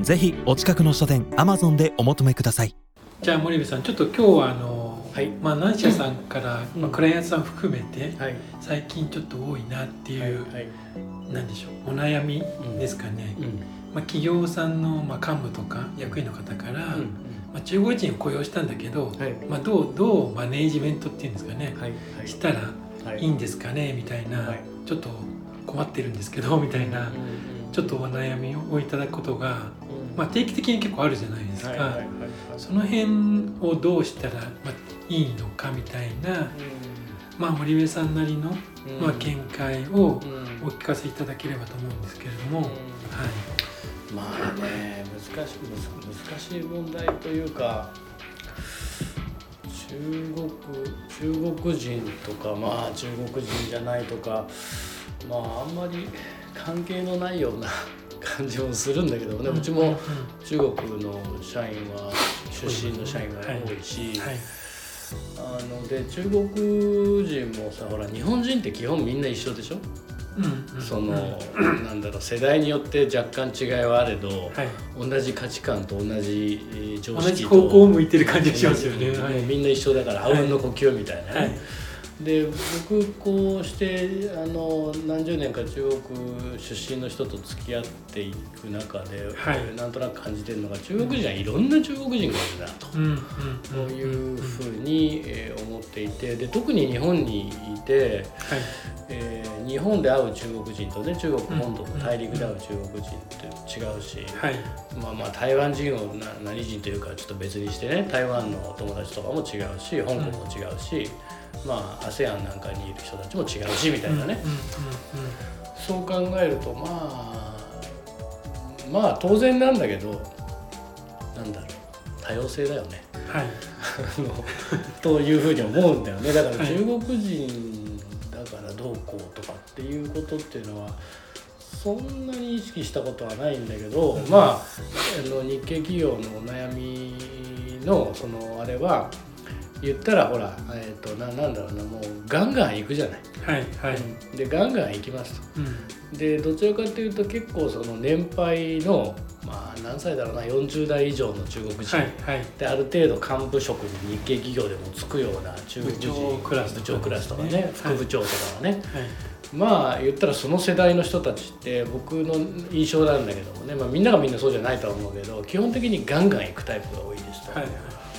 ぜひお近くの書店アマゾンでお求めください。じゃあ森部さんちょっと今日はあの、はい。まあ何社さんから、うん。まあ、クライアントさん含めて、はい。最近ちょっと多いなっていう、はい。なんでしょうお悩みですかね、うん。まあ、企業さんの、まあ、幹部とか役員の方から、まあ、中国人を雇用したんだけど、はい。まあ、どうどうマネージメントっていうんですかね、はい。はい。したらはい。いいんですかねみたいな、はい。ちょっと困ってるんですけどみたいな、ちょっとお悩みをいただくことが、まあ、定期的に結構あるじゃないですか、はいはいはいはい。その辺をどうしたら、まあ、いいのかみたいな、まあ、森部さんなりの、うん。まあ、見解をうん。お聞かせいただければと思うんですけれども、うん。はい、まあね難しい難しい問題というか中国中国人とかまあ中国人じゃないとかまああんまり関係のないような感じもするんだけどね、うちも中国の社員は出身の社員が多いし、はい。あので中国人もさほら日本人って基本みんな一緒でしょ、うん。うん。その、なんだろう世代によって若干違いはあれど、はい、同じ価値観と同じえー常同識とじ方向を向いてる感じがしますよね。もうはい。みんな一緒だからあうんの呼吸みたいなね、はいで僕こうしてあの何十年か中国出身の人と付き合っていく中で、はい。なんとなく感じてるのが中国人はいろんな中国人がいるなと。うんういうふうに、えー思っていてで特に日本にいて、はい。えー日本で会う中国人とね中国本土の大陸で会う中国人って違うし、はい。まあまあ台湾人をな何人というかちょっと別にしてね台湾の友達とかも違うし香港も違うし、まあ ASEAN なんかにいる人たちも違うしみたいなね、うんうんそう考えるとまあまあ当然なんだけどなんだろう多様性だよね。うんはい というふうに思うんだよね。だからはい。中国人どうこうとかっていうことっていうのはそんなに意識したことはないんだけど、うんまああの日系企業のお悩みのそのあれは言ったらほら、えー、とななんだろうなもうガンガン行くじゃない。はいはいでガンガン行きますと。うんでどちらかというと結構その年配のまあ何歳だろうな40代以上の中国人、はいはい。である程度幹部職に日系企業でもつくような中国人。部長クラスとか部長クラスとかね、はい。副部長とかはね、はい。まあ言ったらその世代の人たちって僕の印象なんだけどもね、まあ、みんながみんなそうじゃないとは思うけど基本的にガンガン行くタイプが多いですと、はい。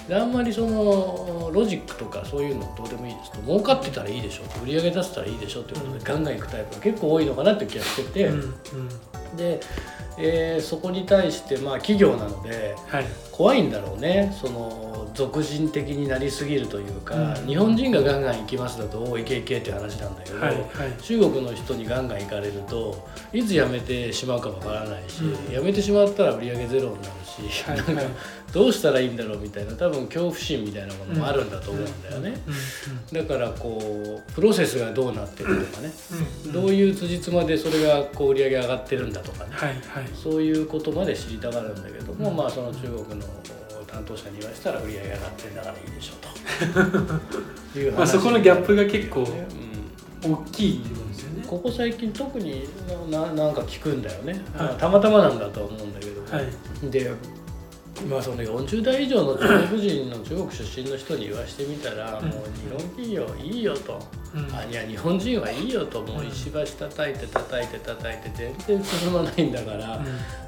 であんまりそのロジックとかそういうのどうでもいいですと。儲かってたらいいでしょ。売り上げ出せたらいいでしょっていうことでガンガン行くタイプが結構多いのかなって気がしてて、うんうんで、えーそこに対してまあ企業なのではい。怖いんだろうね。その俗人的になりすぎるというか、うん。日本人がガンガン行きますだとおいけいけって話なんだけど、はいはい。中国の人にガンガン行かれるといつ辞めてしまうかわからないし、うん。辞めてしまったら売り上げゼロになるし、はいなんかどうしたらいいんだろうみたいな多分恐怖心みたいなものもあるんだと思うんだよね。うんだからこうプロセスがどうなってるとかね、うん。どういう辻褄でそれがこう売り上げ上がってるんだとかね、はいはい。そういうことまで知りたがるんだけども、うん。まあその中国の担当者に言わせたら売り上げ上がってんだからいいでしょうと。いう話まあそこのギャップが結構うん。大きいってことですよね。ここ最近特になななんか聞くんだよね、はい。まあたまたまなんだとは思うんだけど、はい。でまあその40代以上の中国人の中国出身の人に言わしてみたら、うん。もう日本企業いいよと、うん。あいや日本人はいいよと。もう石橋叩いて叩いて叩いて全然進まないんだから、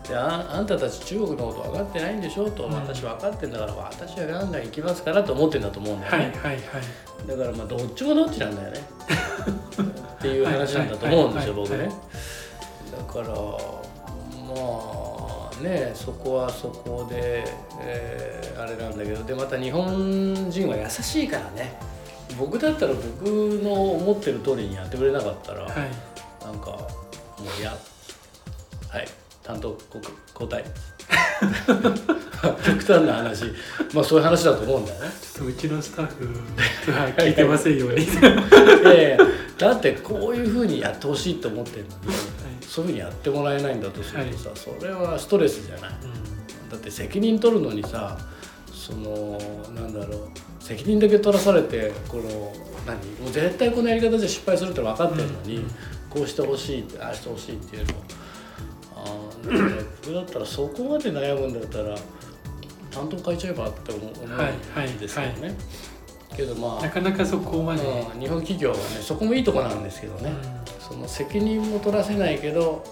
でああんたたち中国のこと分かってないんでしょと、うん。私分かってんだから私はガンガン行きますからと思ってんだと思うんだよね、はいはいはい。だからまあどっちもどっちなんだよね。っていう話なんだと思うんですよ僕ね。だからまあねそこはそこで、えーあれなんだけどでまた日本人は優しいからね。僕だったら僕の思ってる通りにやってくれなかったら、はい。なんかもういやはい担当交代極端な話。まあそういう話だと思うんだよね。ちょっとうちのスタッフは聞いてませんように。いやいやだってこういうふうにやってほしいと思ってるのに、そういうふうにやってもらえないんだとするとさ、それはストレスじゃない、だって責任取るのにさそのなんだろう責任だけ取らされてこの何もう絶対このやり方じゃ失敗するって分かってるのに、こうしてほしいああしてほしいっていうの。あ僕だったらそこまで悩むんだったら担当変えちゃえばって思思うんですよね。はいはいけどまあなかなかそこまで、うん日本企業はねそこもいいとこなんですけどね、その責任も取らせないけど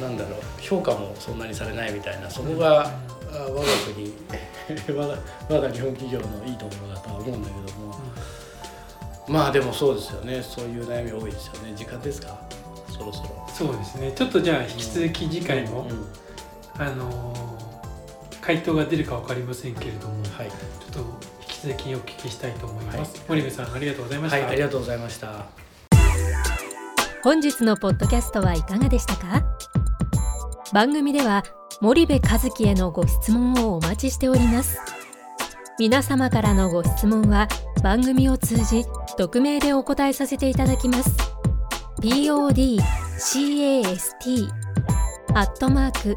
なんだろう評価もそんなにされないみたいなそこが、あ我が国 我が日本企業のいいところだとは思うんだけども、まあでもそうですよね。そういう悩み多いですよね。時間ですか？そろそろ。そうですね。ちょっとじゃあ引き続き次回も、うん。あのー回答が出るか分かりませんけれども、はい、ちょっと引き続きお聞きしたいと思います、はい。森部さんありがとうございました、はい、ありがとうございました。本日のポッドキャストはいかがでしたか？番組では森部和樹へのご質問をお待ちしております。皆様からのご質問は番組を通じ匿名でお答えさせていただきます。podcast アットマーク